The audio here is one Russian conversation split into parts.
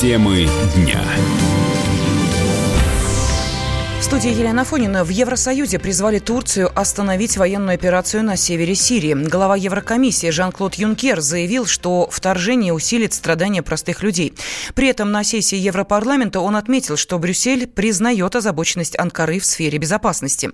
Темы дня студии Елена Фонина. В Евросоюзе призвали Турцию остановить военную операцию на севере Сирии. Глава Еврокомиссии Жан-Клод Юнкер заявил, что вторжение усилит страдания простых людей. При этом на сессии Европарламента он отметил, что Брюссель признает озабоченность Анкары в сфере безопасности.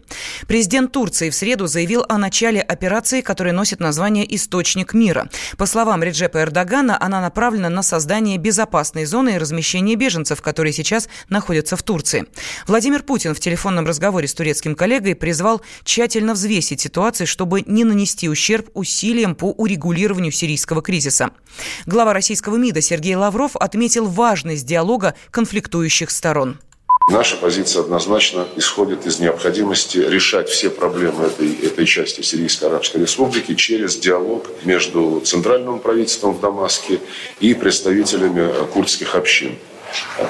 Президент Турции в среду заявил о начале операции, которая носит название «Источник мира». По словам Реджепа Эрдогана, она направлена на создание безопасной зоны и размещение беженцев, которые сейчас находятся в Турции. Владимир Путин в телефонном разговоре с турецким коллегой призвал тщательно взвесить ситуацию, чтобы не нанести ущерб усилиям по урегулированию сирийского кризиса. Глава российского МИДа Сергей Лавров отметил важность диалога конфликтующих сторон. Наша позиция однозначно исходит из необходимости решать все проблемы этой, этой части Сирийской Арабской Республики через диалог между центральным правительством в Дамаске и представителями курдских общин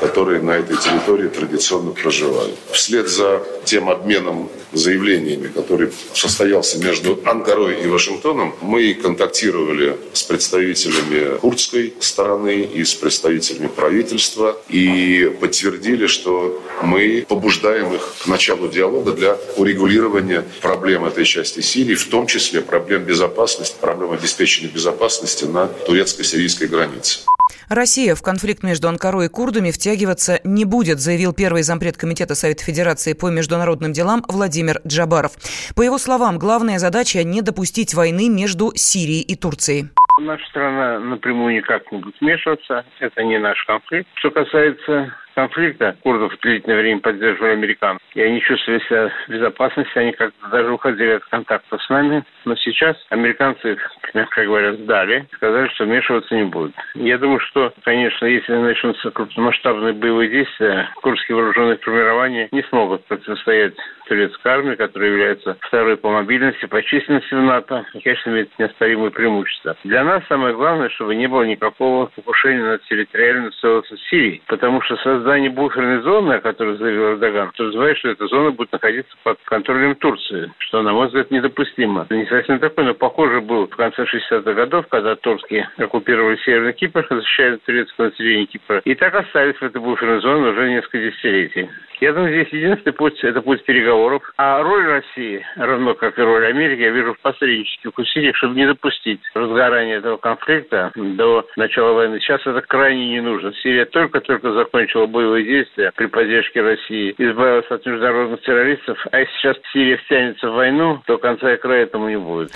которые на этой территории традиционно проживают. Вслед за тем обменом заявлениями, который состоялся между Анкарой и Вашингтоном, мы контактировали с представителями курдской стороны и с представителями правительства и подтвердили, что мы побуждаем их к началу диалога для урегулирования проблем этой части Сирии, в том числе проблем безопасности, проблем обеспечения безопасности на турецко-сирийской границе. Россия в конфликт между Анкарой и курдами втягиваться не будет, заявил первый зампред Комитета Совета Федерации по международным делам Владимир Джабаров. По его словам, главная задача – не допустить войны между Сирией и Турцией. Наша страна напрямую никак не будет вмешиваться. Это не наш конфликт. Что касается конфликта курдов длительное время поддерживали американцы. И они чувствовали себя в безопасности, они как-то даже уходили от контакта с нами. Но сейчас американцы, мягко говоря, сдали, сказали, что вмешиваться не будут. Я думаю, что, конечно, если начнутся крупномасштабные боевые действия, курдские вооруженные формирования не смогут противостоять турецкой армии, которая является второй по мобильности, по численности в НАТО, и, конечно, имеет неоспоримые преимущества. Для нас самое главное, чтобы не было никакого покушения на территориальную целостность Сирии, потому что создание буферной зоны, о которой заявил Эрдоган, подразумевает, что эта зона будет находиться под контролем Турции, что, на мой взгляд, недопустимо. Не совсем такое, но похоже был в конце 60-х годов, когда турки оккупировали Северный Кипр, защищая турецкое население Кипра, и так остались в этой буферной зоне уже несколько десятилетий. Я думаю, здесь единственный путь – это путь переговоров. А роль России, равно как и роль Америки, я вижу в посреднических усилиях, чтобы не допустить разгорания этого конфликта до начала войны. Сейчас это крайне не нужно. Сирия только-только закончила боевые действия при поддержке России, избавилась от международных террористов, а если сейчас Сирия втянется в войну, то конца и края этому не будет.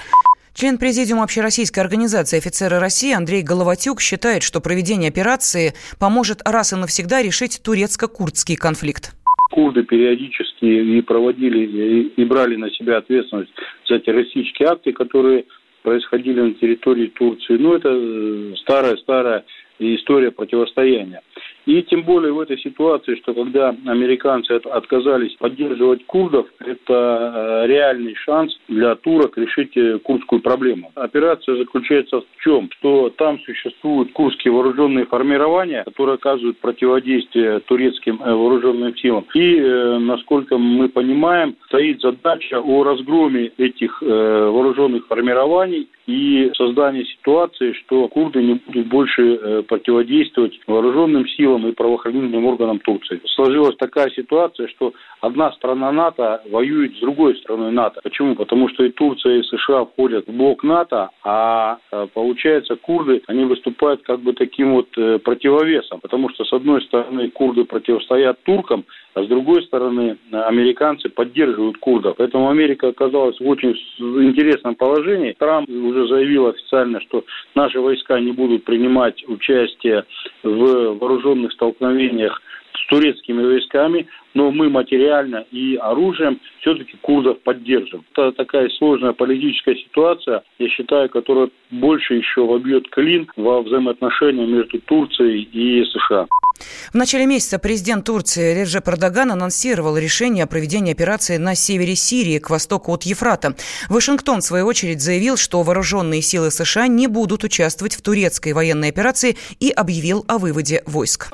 Член Президиума Общероссийской организации «Офицеры России» Андрей Головатюк считает, что проведение операции поможет раз и навсегда решить турецко-курдский конфликт курды периодически и проводили, и брали на себя ответственность за террористические акты, которые происходили на территории Турции. Ну, это старая-старая история противостояния. И тем более в этой ситуации, что когда американцы отказались поддерживать курдов, это э, реальный шанс для турок решить э, курдскую проблему. Операция заключается в чем? Что там существуют курдские вооруженные формирования, которые оказывают противодействие турецким э, вооруженным силам. И, насколько мы понимаем, стоит задача о разгроме этих вооруженных формирований и создание ситуации, что курды не будут больше противодействовать вооруженным силам силам и правоохранительным органам Турции. Сложилась такая ситуация, что одна страна НАТО воюет с другой страной НАТО. Почему? Потому что и Турция, и США входят в блок НАТО, а э, получается курды, они выступают как бы таким вот э, противовесом. Потому что с одной стороны курды противостоят туркам, а с другой стороны американцы поддерживают курдов. Поэтому Америка оказалась в очень интересном положении. Трамп уже заявил официально, что наши войска не будут принимать участие в вооруженных столкновениях с турецкими войсками, но мы материально и оружием все-таки курдов поддержим. Это такая сложная политическая ситуация, я считаю, которая больше еще вобьет клин во взаимоотношения между Турцией и США. В начале месяца президент Турции Реджеп Эрдоган анонсировал решение о проведении операции на севере Сирии, к востоку от Ефрата. Вашингтон, в свою очередь, заявил, что вооруженные силы США не будут участвовать в турецкой военной операции и объявил о выводе войск.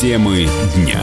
Темы дня.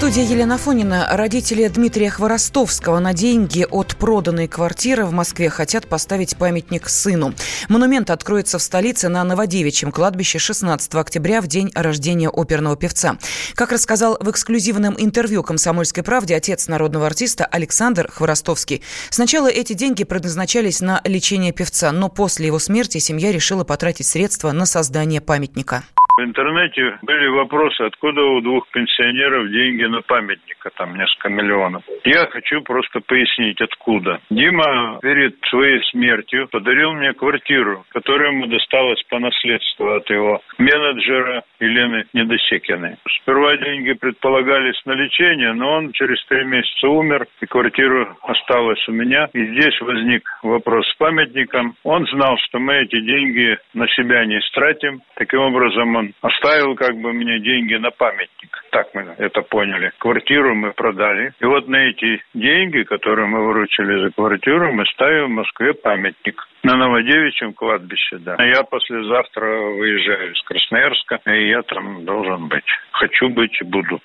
Студии Елена Фонина. Родители Дмитрия Хворостовского на деньги от проданной квартиры в Москве хотят поставить памятник сыну. Монумент откроется в столице на Новодевичьем кладбище 16 октября в день рождения оперного певца. Как рассказал в эксклюзивном интервью «Комсомольской правде» отец народного артиста Александр Хворостовский, сначала эти деньги предназначались на лечение певца, но после его смерти семья решила потратить средства на создание памятника. В интернете были вопросы, откуда у двух пенсионеров деньги на памятника, там несколько миллионов. Я хочу просто пояснить, откуда. Дима перед своей смертью подарил мне квартиру, которая ему досталась по наследству от его менеджера Елены Недосекиной. Сперва деньги предполагались на лечение, но он через три месяца умер, и квартира осталась у меня. И здесь возник вопрос с памятником. Он знал, что мы эти деньги на себя не стратим. Таким образом, он оставил как бы мне деньги на памятник. Так мы это поняли. Квартиру мы продали. И вот на эти деньги, которые мы выручили за квартиру, мы ставим в Москве памятник. На Новодевичьем кладбище, да. Я послезавтра выезжаю из Красноярска, и я там должен быть. Хочу быть и буду.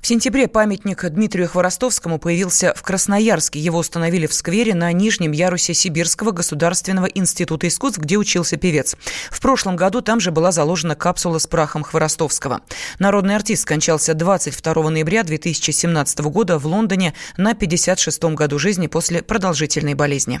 В сентябре памятник Дмитрию Хворостовскому появился в Красноярске. Его установили в сквере на нижнем ярусе Сибирского государственного института искусств, где учился певец. В прошлом году там же была заложена капсула с прахом Хворостовского. Народный артист скончался 22 ноября 2017 года в Лондоне на 56-м году жизни после продолжительной болезни.